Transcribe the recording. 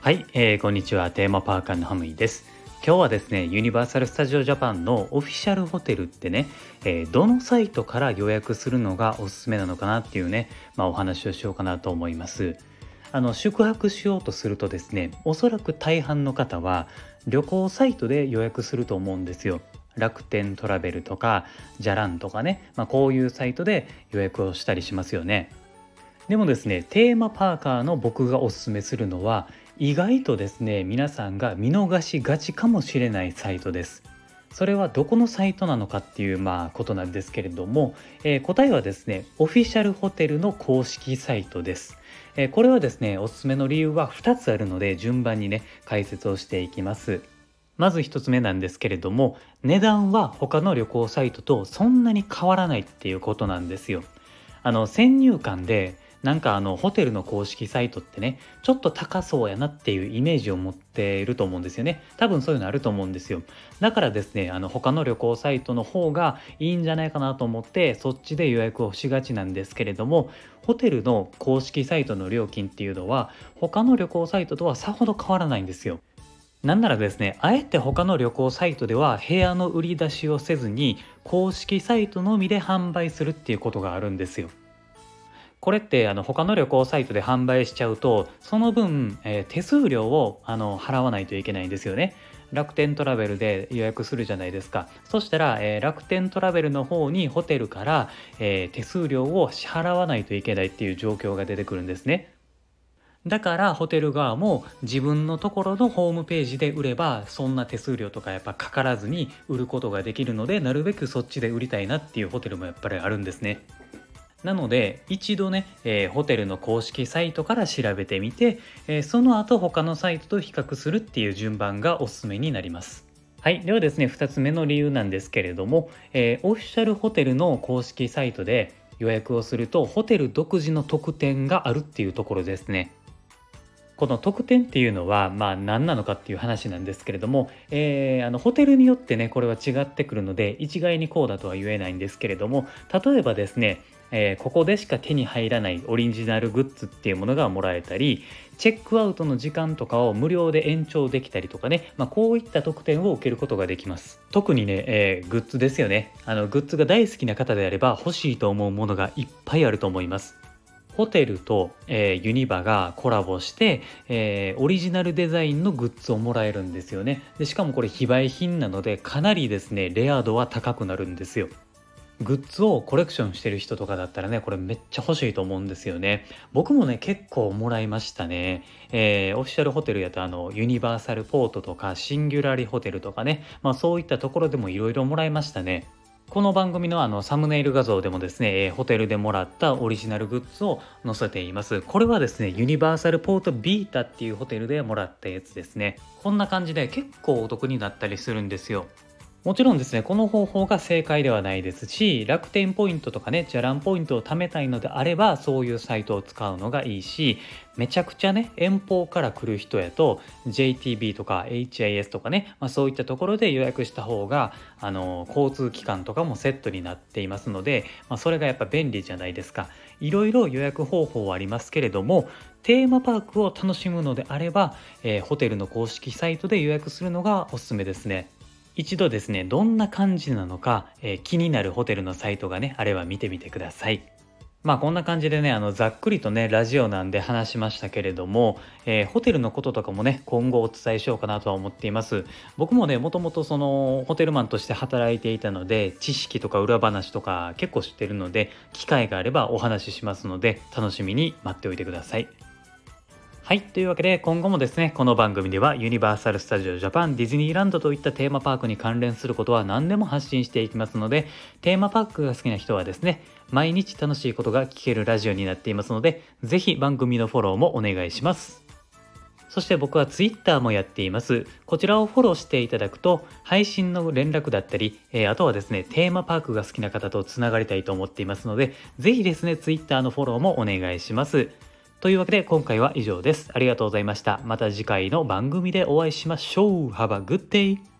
はい、えー、こんにちは。テーマパーカーのハムイです。今日はですねユニバーサル・スタジオ・ジャパンのオフィシャルホテルってね、えー、どのサイトから予約するのがおすすめなのかなっていうね、まあ、お話をしようかなと思います。あの宿泊しようとするとですねおそらく大半の方は旅行サイトで予約すると思うんですよ。楽天トラベルとかじゃらんとかね、まあ、こういうサイトで予約をしたりしますよね。でもですねテーマパーカーの僕がおすすめするのは意外とですね皆さんが見逃しがちかもしれないサイトです。それはどこのサイトなのかっていうまあことなんですけれども、えー、答えはですねオフィシャルホテルの公式サイトです、えー、これはですねおすすめの理由は2つあるので順番にね解説をしていきます。まず1つ目なんですけれども値段は他の旅行サイトとそんなに変わらないっていうことなんですよ。あの先入観でなんかあのホテルの公式サイトってねちょっと高そうやなっていうイメージを持っていると思うんですよね。多分そういうのあると思うんですよ。だからですねあの他の旅行サイトの方がいいんじゃないかなと思ってそっちで予約をしがちなんですけれどもホテルの公式サイトの料金っていうのは他の旅行サイトとはさほど変わらないんですよ。なんならですね、あえて他の旅行サイトでは部屋の売り出しをせずに公式サイトのみで販売するっていうことがあるんですよ。これってあの他の旅行サイトで販売しちゃうとその分、えー、手数料をあの払わないといけないんですよね。楽天トラベルで予約するじゃないですか。そしたら、えー、楽天トラベルの方にホテルから、えー、手数料を支払わないといけないっていう状況が出てくるんですね。だからホテル側も自分のところのホームページで売ればそんな手数料とかやっぱかからずに売ることができるのでなるべくそっちで売りたいなっていうホテルもやっぱりあるんですね。なので一度ね、えー、ホテルの公式サイトから調べてみて、えー、その後他のサイトと比較するっていう順番がおすすめになります。はい。ではですね、2つ目の理由なんですけれども、えー、オフィシャルホテルの公式サイトで予約をすると、ホテル独自の特典があるっていうところですね。この特典っていうのは、まあ何なのかっていう話なんですけれども、えー、あのホテルによってね、これは違ってくるので、一概にこうだとは言えないんですけれども、例えばですね、えー、ここでしか手に入らないオリジナルグッズっていうものがもらえたりチェックアウトの時間とかを無料で延長できたりとかね、まあ、こういった特典を受けることができます。特にね、えー、グッズですよね。あのグッズが大好きな方であれば欲しいと思うものがいっぱいあると思います。ホテルと、えー、ユニバがコラボして、えー、オリジナルデザインのグッズをもらえるんですよねでしかもこれ非売品なのでかなりですねレア度は高くなるんですよグッズをコレクションしてる人とかだったらね、これめっちゃ欲しいと思うんですよね。僕もね、結構もらいましたね。えー、オフィシャルホテルやとあの、ユニバーサルポートとか、シンギュラリホテルとかね、まあそういったところでもいろいろもらいましたね。この番組のあのサムネイル画像でもですね、えー、ホテルでもらったオリジナルグッズを載せています。これはですね、ユニバーサルポートビータっていうホテルでもらったやつですね。こんな感じで結構お得になったりするんですよ。もちろんですね、この方法が正解ではないですし、楽天ポイントとかね、じゃらんポイントを貯めたいのであれば、そういうサイトを使うのがいいし、めちゃくちゃね、遠方から来る人やと、JTB とか HIS とかね、まあ、そういったところで予約した方が、あの、交通機関とかもセットになっていますので、まあ、それがやっぱ便利じゃないですか。いろいろ予約方法はありますけれども、テーマパークを楽しむのであれば、えー、ホテルの公式サイトで予約するのがおすすめですね。一度ですね、どんな感じなのか、えー、気になるホテルのサイトがね、あれば見てみてください。まあこんな感じでね、あのざっくりとね、ラジオなんで話しましたけれども、えー、ホテルのこととかもね、今後お伝えしようかなとは思っています。僕もね、もともとそのホテルマンとして働いていたので、知識とか裏話とか結構知ってるので、機会があればお話ししますので、楽しみに待っておいてください。はい。というわけで、今後もですね、この番組ではユニバーサル・スタジオ・ジャパン、ディズニーランドといったテーマパークに関連することは何でも発信していきますので、テーマパークが好きな人はですね、毎日楽しいことが聞けるラジオになっていますので、ぜひ番組のフォローもお願いします。そして僕は Twitter もやっています。こちらをフォローしていただくと、配信の連絡だったり、えー、あとはですね、テーマパークが好きな方とつながりたいと思っていますので、ぜひですね、Twitter のフォローもお願いします。というわけで今回は以上です。ありがとうございました。また次回の番組でお会いしましょう。Have a good day!